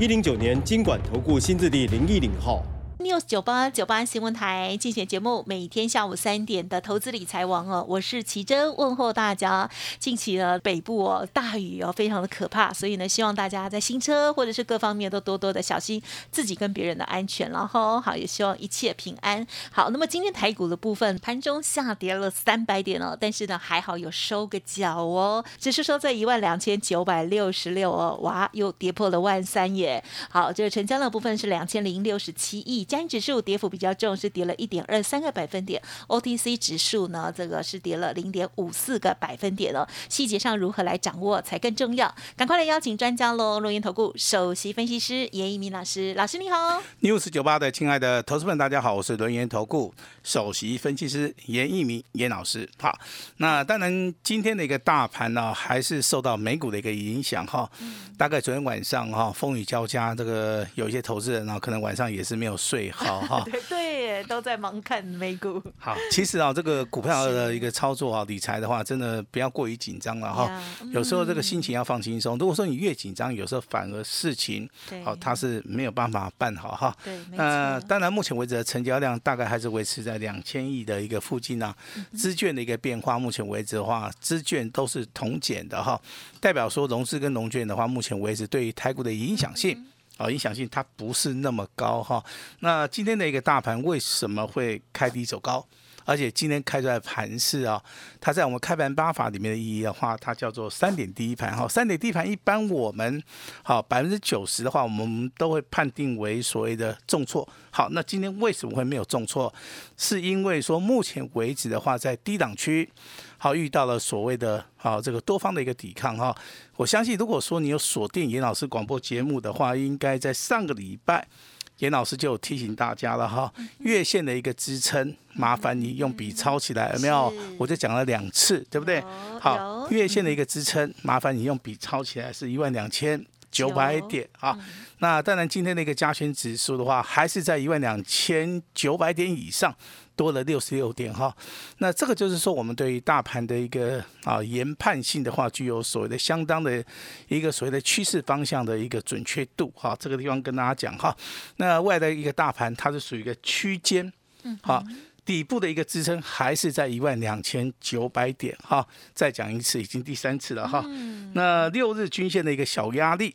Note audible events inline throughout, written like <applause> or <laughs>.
一零九年经管投顾新字第零一零号。News 九八九八新闻台竞选节目，每天下午三点的投资理财王哦，我是奇珍，问候大家。近期呢，北部哦大雨哦，非常的可怕，所以呢，希望大家在新车或者是各方面都多多的小心自己跟别人的安全，然后好，也希望一切平安。好，那么今天台股的部分盘中下跌了三百点哦，但是呢还好有收个脚哦，只是说在一万两千九百六十六哦，哇，又跌破了万三耶。好，这个成交量部分是两千零六十七亿。指数跌幅比较重，是跌了一点二三个百分点。OTC 指数呢，这个是跌了零点五四个百分点哦。细节上如何来掌握才更重要？赶快来邀请专家喽！龙岩投顾首席分析师严一鸣老师，老师你好。news 九八的亲爱的投资们，大家好，我是轮岩投顾首席分析师严一鸣严老师。好，那当然今天的一个大盘呢，还是受到美股的一个影响哈。大概昨天晚上哈，风雨交加，这个有一些投资人呢，可能晚上也是没有睡好哈。<laughs> 对对，都在忙看美股。好，其实啊，这个股票的一个操作啊，理财的话，真的不要过于紧张了哈呀。有时候这个心情要放轻松。如果说你越紧张，有时候反而事情对好，它是没有办法办好哈。对，没呃，错。当然，目前为止的成交量大概还是维持在两千亿的一个附近啊。嗯资券的一个变化，目前为止的话，资券都是同减的哈，代表说融资跟融券的话，目前为止对于台股的影响性。嗯啊、影响性它不是那么高哈。那今天的一个大盘为什么会开低走高？而且今天开出来盘势啊，它在我们开盘八法里面的意义的话，它叫做三点第一盘哈。三点第一盘一般我们好百分之九十的话，我们都会判定为所谓的重挫。好，那今天为什么会没有重挫？是因为说目前为止的话，在低档区好遇到了所谓的好这个多方的一个抵抗哈。我相信如果说你有锁定严老师广播节目的话，应该在上个礼拜。严老师就有提醒大家了哈，月线的一个支撑，麻烦你用笔抄起来，有没有？我就讲了两次，对不对？好，月线的一个支撑，麻烦你用笔抄起来，是一万两千九百点啊。那当然，今天的一个加权指数的话，还是在一万两千九百点以上，多了六十六点哈。那这个就是说，我们对于大盘的一个啊研判性的话，具有所谓的相当的一个所谓的趋势方向的一个准确度哈。这个地方跟大家讲哈。那未来的一个大盘，它是属于一个区间，嗯好。底部的一个支撑还是在一万两千九百点哈，再讲一次，已经第三次了哈。那六日均线的一个小压力，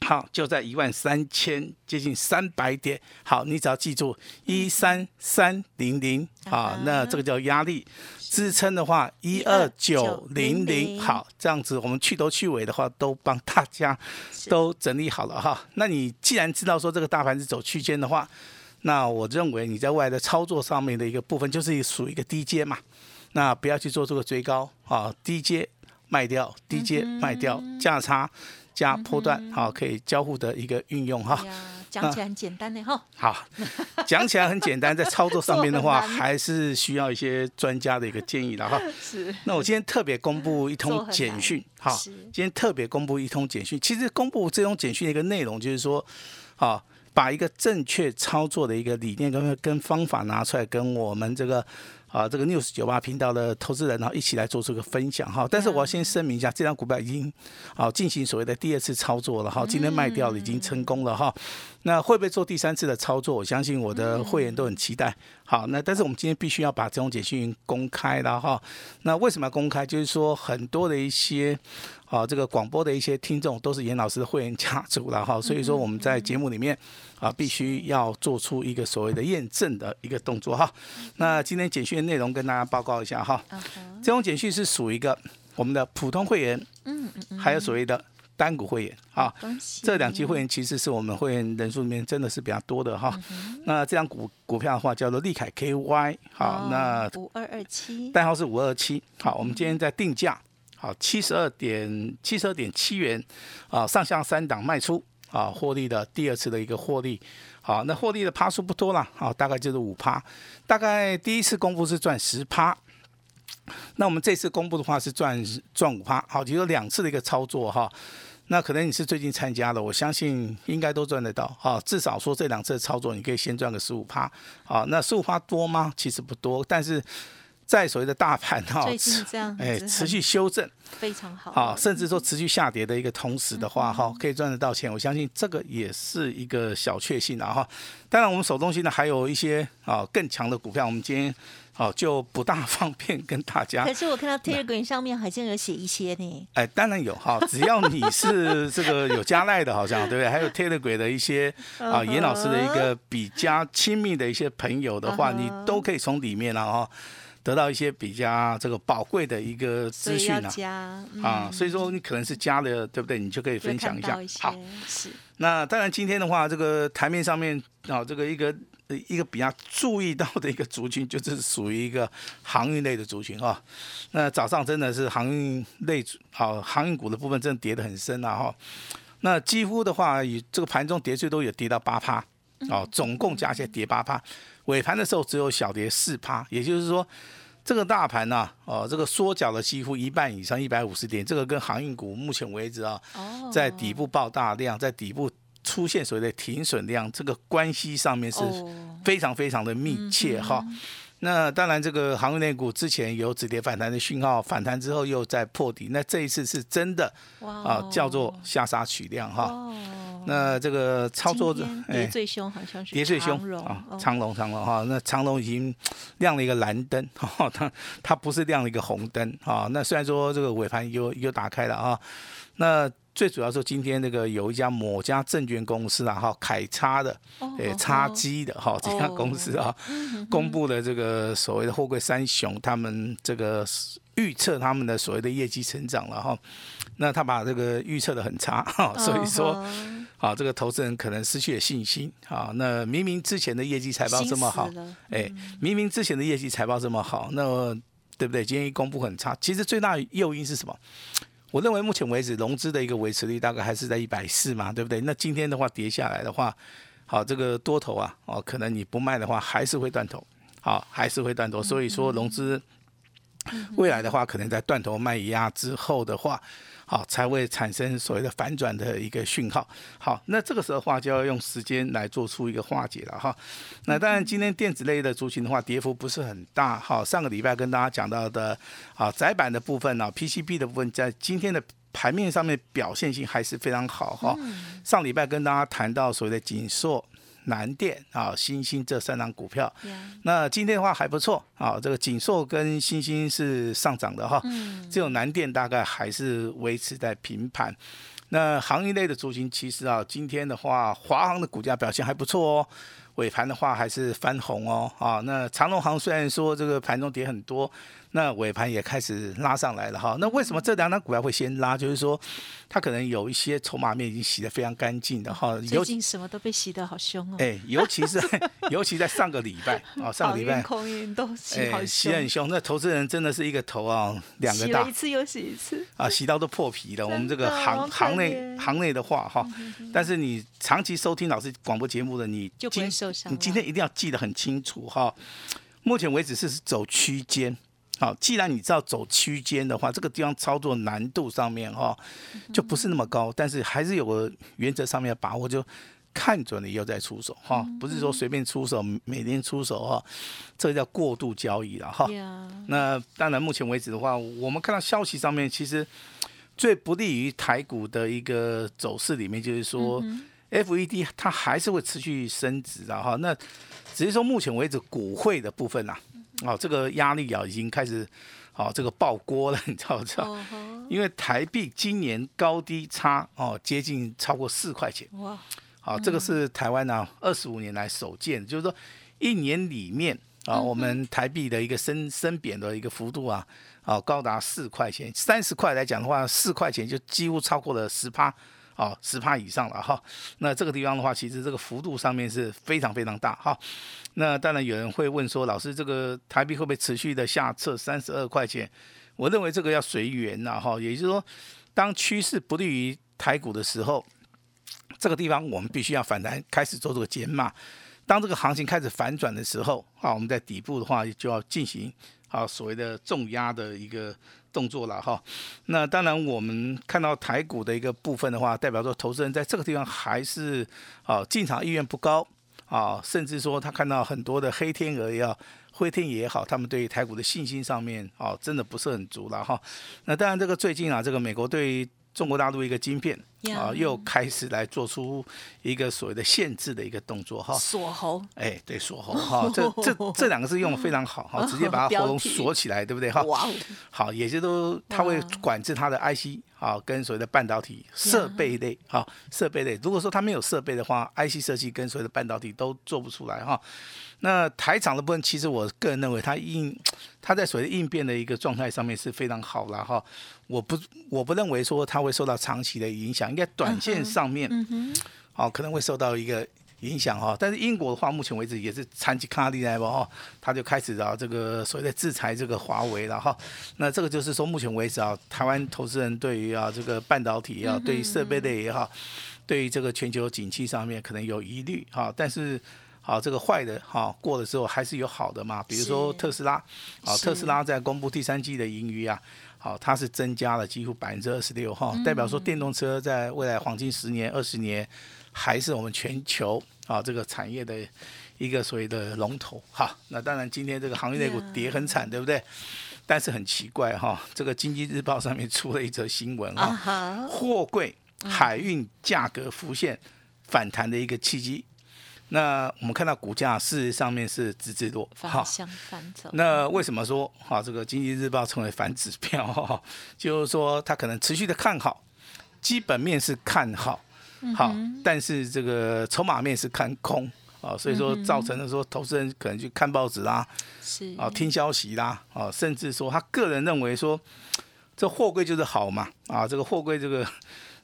好，就在一万三千接近三百点。好，你只要记住一三三零零啊，那这个叫压力。支撑的话，一二九零零，好，这样子我们去头去尾的话，都帮大家都整理好了哈。那你既然知道说这个大盘是走区间的话，那我认为你在未来的操作上面的一个部分，就是属于一个低阶嘛。那不要去做这个追高啊，低阶卖掉，低阶卖掉，价差加波段，好，可以交互的一个运用哈。呀，讲起来很简单的哈。好，讲起来很简单，在操作上面的话，<laughs> 还是需要一些专家的一个建议的哈。<laughs> 是那我今天特别公布一通简讯，哈，今天特别公布一通简讯。其实公布这通简讯的一个内容，就是说，啊，把一个正确操作的一个理念跟跟方法拿出来，跟我们这个啊这个 news 九八频道的投资人，然后一起来做这个分享哈。但是我要先声明一下，这张股票已经啊进行所谓的第二次操作了哈，今天卖掉了，已经成功了哈。那会不会做第三次的操作？我相信我的会员都很期待。好，那但是我们今天必须要把这种简讯公开了哈。那为什么要公开？就是说很多的一些啊，这个广播的一些听众都是严老师的会员家族了哈，所以说我们在节目里面啊，必须要做出一个所谓的验证的一个动作哈。那今天简讯的内容跟大家报告一下哈。这种简讯是属于一个我们的普通会员，嗯嗯嗯，还有所谓的单股会员啊。这两期会员其实是我们会员人数里面真的是比较多的哈。嗯那这张股股票的话叫做利凯 KY，好，那五二二七，代号是五二七。好，我们今天在定价，好七十二点七十二点七元，啊，上下三档卖出。啊获利的第二次的一个获利，好，那获利的趴数不多了，好，大概就是五趴，大概第一次公布是赚十趴，那我们这次公布的话是赚赚五趴，好，就有两次的一个操作哈。那可能你是最近参加的，我相信应该都赚得到啊。至少说这两次操作，你可以先赚个十五趴好。那十五趴多吗？其实不多，但是在所谓的大盘哈，最近这样哎持续修正非常好啊，甚至说持续下跌的一个同时的话哈，可以赚得到钱。我相信这个也是一个小确幸啊哈。当然，我们手中现在还有一些啊更强的股票，我们今天。哦，就不大方便跟大家。可是我看到 Telegram 上面好像有写一些呢。哎，当然有哈，只要你是这个有加赖的，好像对不对？还有 Telegram 的一些 <laughs> 啊，严老师的一个比较亲密的一些朋友的话，你都可以从里面然后得到一些比较这个宝贵的一个资讯啊。啊，所以说你可能是加了，对不对？你就可以分享一下。好，是。那当然今天的话，这个台面上面啊，这个一个。一个比较注意到的一个族群，就是属于一个航运类的族群哈。那早上真的是航运类好航运股的部分，真的跌得很深啊哈。那几乎的话，以这个盘中跌最多也跌到八趴哦，总共加起来跌八趴。尾盘的时候只有小跌四趴，也就是说，这个大盘呢，哦，这个缩脚了几乎一半以上，一百五十点。这个跟航运股目前为止啊，在底部爆大量，在底部。出现所谓的停损量，这个关系上面是非常非常的密切哈。那当然，这个航运类股之前有止跌反弹的讯号，反弹之后又在破底，那这一次是真的啊，叫做下杀取量哈。那这个操作的跌最凶好像是跌最凶啊，长龙长龙哈，那长龙已经亮了一个蓝灯哈，<laughs> 它它不是亮了一个红灯啊。那虽然说这个尾盘又又打开了啊，那。最主要是今天那个有一家某家证券公司啊，哈，凯差的，诶，叉基的哈，这家公司啊，公布了这个所谓的货柜三雄，他们这个预测他们的所谓的业绩成长了哈，那他把这个预测的很差哈，所以说，啊，这个投资人可能失去了信心啊。那明明之前的业绩财报这么好，哎，明明之前的业绩财报这么好，那对不对？今天一公布很差，其实最大诱因是什么？我认为目前为止融资的一个维持率大概还是在一百四嘛，对不对？那今天的话跌下来的话，好，这个多头啊，哦，可能你不卖的话还是会断头，好，还是会断头。所以说融资未来的话，可能在断头卖压之后的话。好，才会产生所谓的反转的一个讯号。好，那这个时候的话就要用时间来做出一个化解了哈。那当然，今天电子类的族群的话，跌幅不是很大。好，上个礼拜跟大家讲到的，啊，窄板的部分呢，PCB 的部分，在今天的盘面上面表现性还是非常好哈。上礼拜跟大家谈到所谓的紧缩。南电啊，新兴这三档股票，那今天的话还不错啊。这个锦硕跟新兴是上涨的哈，只有南电大概还是维持在平盘。那行业类的族群其实啊，今天的话，华航的股价表现还不错哦，尾盘的话还是翻红哦啊。那长隆行虽然说这个盘中跌很多。那尾盘也开始拉上来了哈，那为什么这两张股票会先拉？就是说，它可能有一些筹码面已经洗得非常干净的哈。最近什么都被洗得好凶哦。哎，尤其是 <laughs> 尤其在上个礼拜啊，<laughs> 上个礼拜空运都洗好洗很凶。那投资人真的是一个头啊，两个大，洗一次又洗一次啊，洗到都破皮了。我们这个行行内行内的话哈，但是你长期收听老师广播节目的你，就不会受伤。你今天一定要记得很清楚哈。目前为止是走区间。好，既然你知道走区间的话，这个地方操作难度上面哈，就不是那么高，但是还是有个原则上面的把握，就看准了以后再出手哈，不是说随便出手，每天出手哈，这叫过度交易了哈。那当然，目前为止的话，我们看到消息上面，其实最不利于台股的一个走势里面，就是说，FED 它还是会持续升值的哈。那只是说，目前为止股汇的部分呐。哦，这个压力啊，已经开始，哦，这个爆锅了，<laughs> 你知道不知道？因为台币今年高低差哦，接近超过四块钱。哇！好，这个是台湾呢二十五年来首见，就是说一年里面啊，我们台币的一个升升贬的一个幅度啊，啊，高达四块钱。三十块来讲的话，四块钱就几乎超过了十趴。哦，十帕以上了哈，那这个地方的话，其实这个幅度上面是非常非常大哈。那当然有人会问说，老师这个台币会不会持续的下测三十二块钱？我认为这个要随缘呐哈，也就是说，当趋势不利于台股的时候，这个地方我们必须要反弹，开始做这个减码。当这个行情开始反转的时候，啊，我们在底部的话就要进行啊所谓的重压的一个动作了哈。那当然我们看到台股的一个部分的话，代表说投资人在这个地方还是啊进场意愿不高啊，甚至说他看到很多的黑天鹅也好，灰天也好，他们对台股的信心上面啊真的不是很足了哈。那当然这个最近啊，这个美国对中国大陆一个晶片啊，又开始来做出一个所谓的限制的一个动作哈，锁喉，哎，对，锁喉哈，这这 <laughs> 这两个字用的非常好哈，<laughs> 直接把它喉咙锁起来，对不对哈？哇，好，也就都它会管制它的 IC 啊，跟所谓的半导体设备类啊，设备类，如果说它没有设备的话，IC 设计跟所谓的半导体都做不出来哈。那台厂的部分，其实我个人认为它应，它在所谓的应变的一个状态上面是非常好了哈。我不我不认为说它会受到长期的影响，应该短线上面，好可能会受到一个影响哈。但是英国的话，目前为止也是长期卡利来吧哈，他就开始啊这个所谓的制裁这个华为了哈。那这个就是说，目前为止啊，台湾投资人对于啊这个半导体啊，对于设备类也好，对于这个全球景气上面可能有疑虑哈，但是。好，这个坏的哈过了之后还是有好的嘛，比如说特斯拉，好，特斯拉在公布第三季的盈余啊，好，它是增加了几乎百分之二十六哈，代表说电动车在未来黄金十年、二十年还是我们全球啊这个产业的一个所谓的龙头哈。那当然今天这个行业内股跌很惨，对不对？但是很奇怪哈，这个经济日报上面出了一则新闻哈，货柜海运价格浮现反弹的一个契机。那我们看到股价事实上面是直直落，反向反走。那为什么说哈这个经济日报称为反指标？哈，<laughs> 就是说它可能持续的看好，基本面是看好，好，但是这个筹码面是看空啊，所以说造成了说投资人可能去看报纸啦，是啊，听消息啦，啊，甚至说他个人认为说这货柜就是好嘛，啊，这个货柜这个。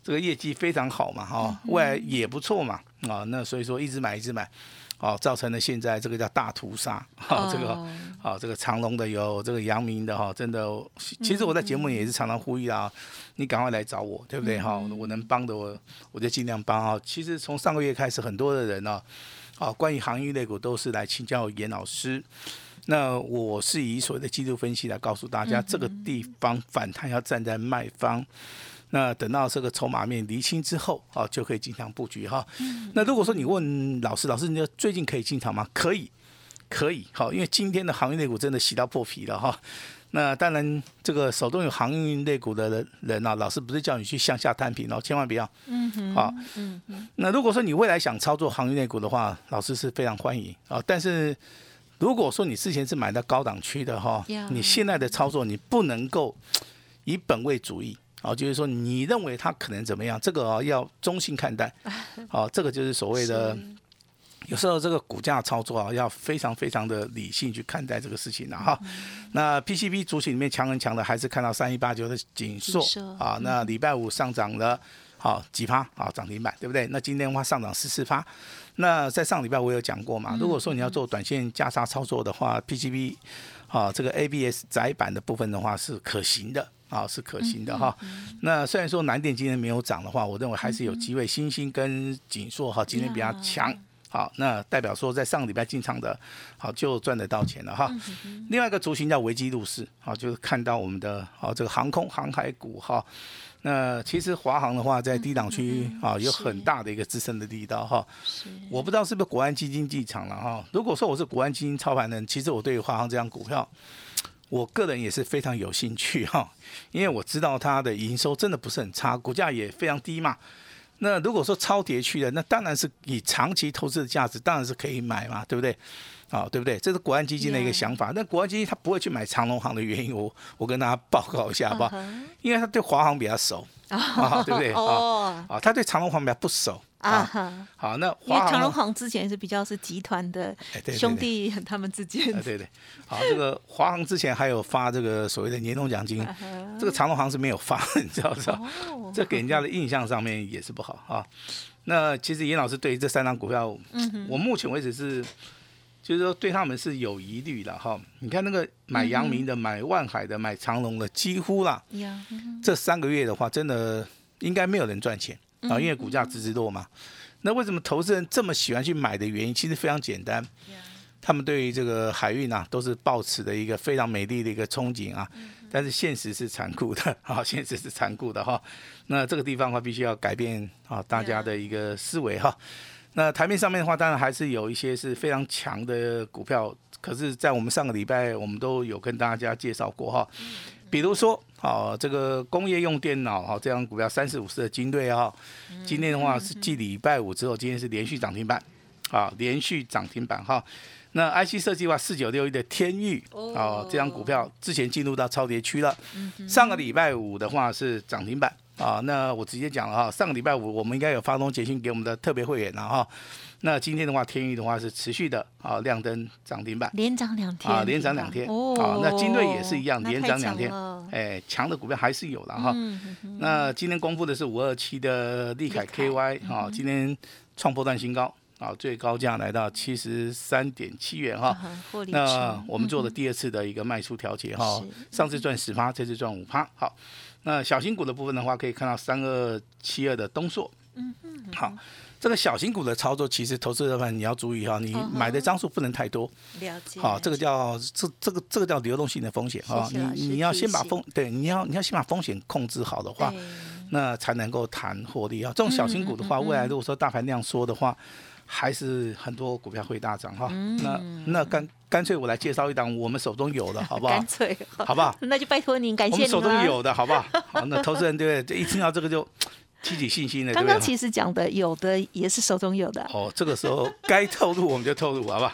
这个业绩非常好嘛，哈，未来也不错嘛，啊，那所以说一直买一直买，哦，造成了现在这个叫大屠杀，哈，这个，啊，这个长隆的有这个阳明的哈，真的，其实我在节目也是常常呼吁啊，你赶快来找我，对不对哈？我能帮的我我就尽量帮啊。其实从上个月开始，很多的人呢，啊，关于行业类股都是来请教严老师，那我是以所谓的技术分析来告诉大家，这个地方反弹要站在卖方。那等到这个筹码面厘清之后，啊，就可以进场布局哈。那如果说你问老师，老师，你最近可以进场吗？可以，可以，好，因为今天的航运类股真的洗到破皮了哈。那当然，这个手中有航运类股的人人啊，老师不是叫你去向下摊平哦，千万不要。嗯哼。好。嗯嗯。那如果说你未来想操作航运类股的话，老师是非常欢迎啊。但是如果说你之前是买到高档区的哈，你现在的操作你不能够以本位主义。哦，就是说，你认为它可能怎么样？这个哦要中性看待。<laughs> 哦，这个就是所谓的，有时候这个股价操作啊，要非常非常的理性去看待这个事情了哈。那 PCB 主体里面强很强的，还是看到三一八九的锦硕啊。那礼拜五上涨了，好几趴啊，涨停板对不对？那今天的话上涨十四趴。那在上礼拜我有讲过嘛，如果说你要做短线加杀操作的话，PCB 啊这个 ABS 窄板的部分的话是可行的。啊，是可行的哈。那虽然说南电今天没有涨的话，我认为还是有机会。星星跟锦硕哈今天比较强，好，那代表说在上个礼拜进场的，好就赚得到钱了哈。另外一个族群叫维基入市，好，就是看到我们的好这个航空航海股哈。那其实华航的话在低档区啊有很大的一个支撑的力道哈。我不知道是不是国安基金进场了哈。如果说我是国安基金操盘人，其实我对华航这张股票。我个人也是非常有兴趣哈，<laughs> 因为我知道它的营收真的不是很差，股价也非常低嘛。那如果说超跌去的，那当然是以长期投资的价值，当然是可以买嘛，对不对？啊，对不对？这是国安基金的一个想法。那国安基金他不会去买长隆行的原因，我我跟大家报告一下好不好？因为他对华航比较熟。<laughs> 啊，对不对？哦啊，他对长隆行比较不熟啊。好，那因为长隆行之前是比较是集团的兄弟他们之间。对对。好，这个华航之前还有发这个所谓的年终奖金，这个长隆行是没有发，你知道不知道？这给人家的印象上面也是不好啊。那其实严老师对于这三张股票，我目前为止是。就是说对他们是有疑虑的哈，你看那个买阳明的、买万海的、买长隆的，几乎啦，这三个月的话，真的应该没有人赚钱啊，因为股价直直落嘛。那为什么投资人这么喜欢去买的原因，其实非常简单，他们对于这个海运啊，都是抱持的一个非常美丽的一个憧憬啊。但是现实是残酷的 <laughs> 啊，现实是残酷的哈。那这个地方的话，必须要改变啊，大家的一个思维哈。那台面上面的话，当然还是有一些是非常强的股票，可是，在我们上个礼拜，我们都有跟大家介绍过哈。比如说，好这个工业用电脑哈，这样股票三四五四的金队哈，今天的话是继礼拜五之后，今天是连续涨停板，啊，连续涨停板哈。那 IC 设计的话，四九六一的天域哦，这张股票之前进入到超跌区了，上个礼拜五的话是涨停板。啊，那我直接讲了哈，上个礼拜五我们应该有发通简讯给我们的特别会员了哈。那今天的话，天宇的话是持续的啊，亮灯涨停板，连涨两天啊，连涨两天哦。啊，那金瑞也是一样，连涨两天，哎，强的股票还是有了哈。那今天公布的是五二七的利凯 KY 啊，今天创破段新高啊，最高价来到七十三点七元哈。那我们做的第二次的一个卖出调节哈，上次赚十趴，这次赚五趴，好。那小型股的部分的话，可以看到三二七二的东硕，嗯嗯，好，这个小型股的操作，其实投资的话你要注意哈，你买的张数不能太多，了解，好，这个叫这这个这个叫流动性的风险哈，你你要先把风对，你要你要先把风险控制好的话，那才能够谈获利啊。这种小型股的话，未来如果说大盘量缩的话。还是很多股票会大涨哈，那那干干脆我来介绍一档我们手中有的，好不好？干脆，好不好？<laughs> 那就拜托您，感谢您。我们手中有的，好不好？好，那投资人对不对？一听到这个就提起信心的。刚刚其实讲的有的也是手中有的。哦，这个时候该透露我们就透露，好不好？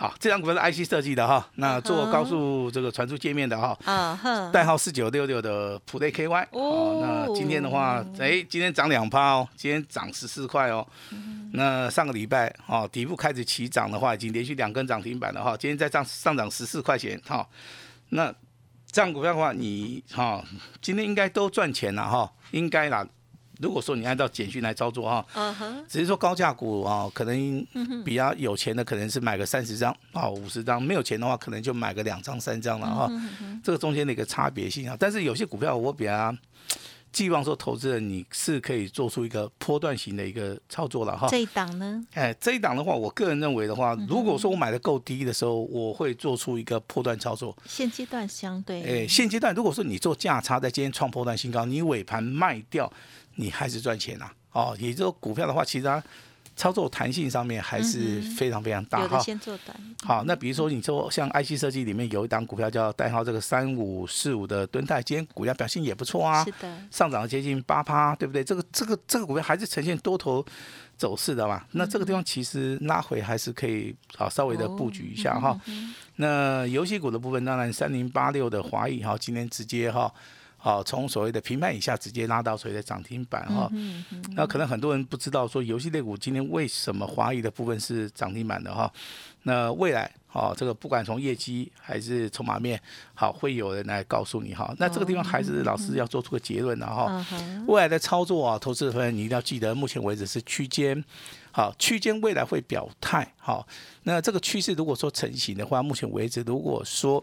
好，这张股票是 IC 设计的哈，那做高速这个传输界面的哈，啊代号四九六六的普瑞 KY。哦，那今天的话，哎，今天涨两趴哦，今天涨十四块哦。那上个礼拜哦，底部开始起涨的话，已经连续两根涨停板了哈，今天再涨上涨十四块钱哈。那这样股票的话，你哈今天应该都赚钱了哈，应该啦。如果说你按照简讯来操作哈，只是说高价股啊，可能比较有钱的可能是买个三十张啊五十张，没有钱的话可能就买个两张三张了哈，这个中间的一个差别性啊。但是有些股票我比较寄望说投资人你是可以做出一个波段型的一个操作了哈。这一档呢？哎，这一档的话，我个人认为的话，如果说我买的够低的时候，我会做出一个波段操作。现阶段相对，哎，现阶段如果说你做价差在今天创波段新高，你尾盘卖掉。你还是赚钱呐，哦，也就股票的话，其实它操作弹性上面还是非常非常大哈。先做短。好，那比如说你说像 IC 设计里面有一档股票叫代号这个三五四五的敦泰，今天股价表现也不错啊，是的，上涨了接近八趴，对不对？这个这个这个股票还是呈现多头走势的嘛。那这个地方其实拉回还是可以啊稍微的布局一下哈。那游戏股的部分，当然三零八六的华谊哈，今天直接哈。好，从所谓的平盘以下直接拉到所谓的涨停板哈，那可能很多人不知道说游戏类股今天为什么华谊的部分是涨停板的哈，那未来啊这个不管从业绩还是筹码面好，会有人来告诉你哈，那这个地方还是老师要做出个结论的哈，未来的操作啊，投资者你一定要记得，目前为止是区间，好区间未来会表态好，那这个趋势如果说成型的话，目前为止如果说。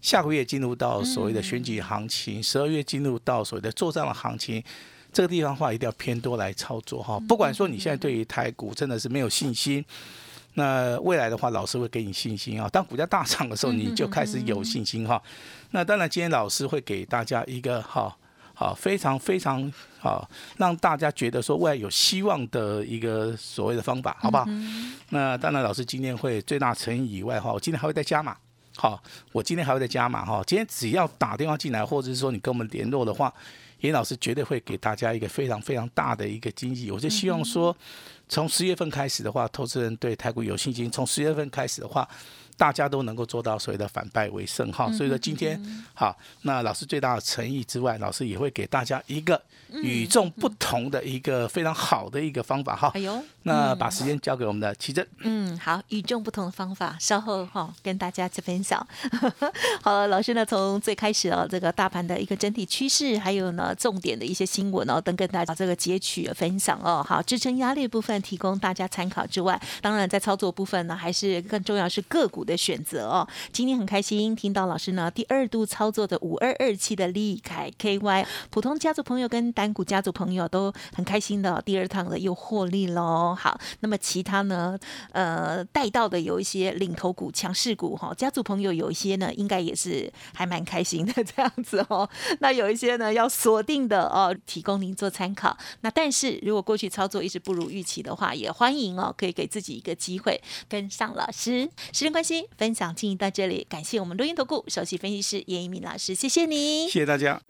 下个月进入到所谓的选举行情，十二月进入到所谓的做账的行情，这个地方的话一定要偏多来操作哈。不管说你现在对于台股真的是没有信心，那未来的话老师会给你信心啊。当股价大涨的时候，你就开始有信心哈。那当然，今天老师会给大家一个哈好非常非常好让大家觉得说未来有希望的一个所谓的方法，好不好？那当然，老师今天会最大诚意以外哈，我今天还会再加码。好，我今天还会再加码哈。今天只要打电话进来，或者是说你跟我们联络的话，严老师绝对会给大家一个非常非常大的一个惊喜。我就希望说，从十月份开始的话，投资人对台股有信心。从十月份开始的话。大家都能够做到所谓的反败为胜哈，所以说今天好，那老师最大的诚意之外，老师也会给大家一个与众不同的一个非常好的一个方法哈。哎呦，那把时间交给我们的奇珍。嗯，好，与众不同的方法，稍后哈跟大家去分享。<laughs> 好了，老师呢从最开始哦，这个大盘的一个整体趋势，还有呢呢重点的一些新闻哦，等跟大家这个截取分享哦。好，支撑压力部分提供大家参考之外，当然在操作部分呢，还是更重要是个股的选择哦。今天很开心听到老师呢第二度操作的五二二七的利凯 KY，普通家族朋友跟单股家族朋友都很开心的，第二趟的又获利喽。好，那么其他呢，呃，带到的有一些领头股、强势股哈，家族朋友有一些呢，应该也是还蛮开心的 <laughs> 这样子哦。那有一些呢要锁定的哦，提供您做参考。那但是如果过去操作一直不如预期的话，也欢迎哦，可以给自己一个机会跟上老师。时间关系，分享进行到这里，感谢我们录音投顾首席分析师严一鸣老师，谢谢你，谢谢大家。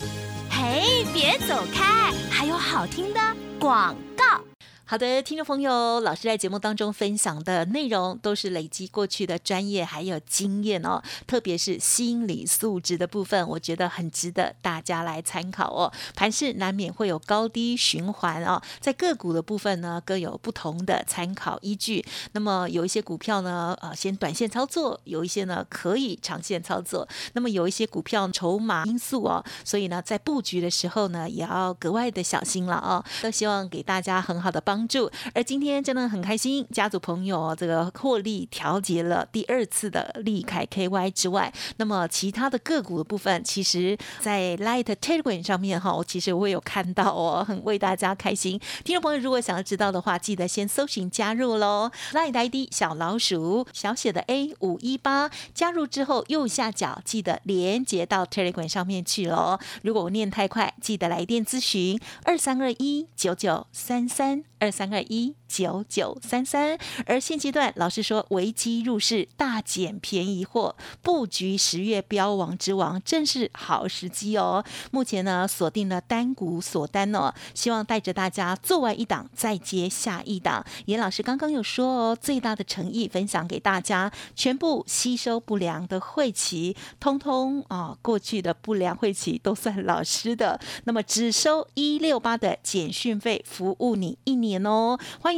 嘿，别走开，还有好听的广告。好的，听众朋友，老师在节目当中分享的内容都是累积过去的专业还有经验哦，特别是心理素质的部分，我觉得很值得大家来参考哦。盘市难免会有高低循环哦，在个股的部分呢，各有不同的参考依据。那么有一些股票呢，呃，先短线操作；有一些呢，可以长线操作。那么有一些股票筹码因素哦，所以呢，在布局的时候呢，也要格外的小心了哦。都希望给大家很好的帮。帮助，而今天真的很开心，家族朋友这个获利调节了第二次的利凯 KY 之外，那么其他的个股的部分，其实在 Light Telegram 上面哈，我其实我有看到哦，很为大家开心。听众朋友如果想要知道的话，记得先搜寻加入喽，Light ID 小老鼠小写的 A 五一八，加入之后右下角记得连接到 Telegram 上面去喽。如果我念太快，记得来电咨询二三二一九九三三二。三二一九九三三，而现阶段老师说，危机入市，大捡便宜货，布局十月标王之王，正是好时机哦。目前呢，锁定了单股锁单哦，希望带着大家做完一档，再接下一档。严老师刚刚有说哦，最大的诚意分享给大家，全部吸收不良的晦气，通通啊，过去的不良晦气都算老师的，那么只收一六八的简讯费，服务你一年。哦，欢迎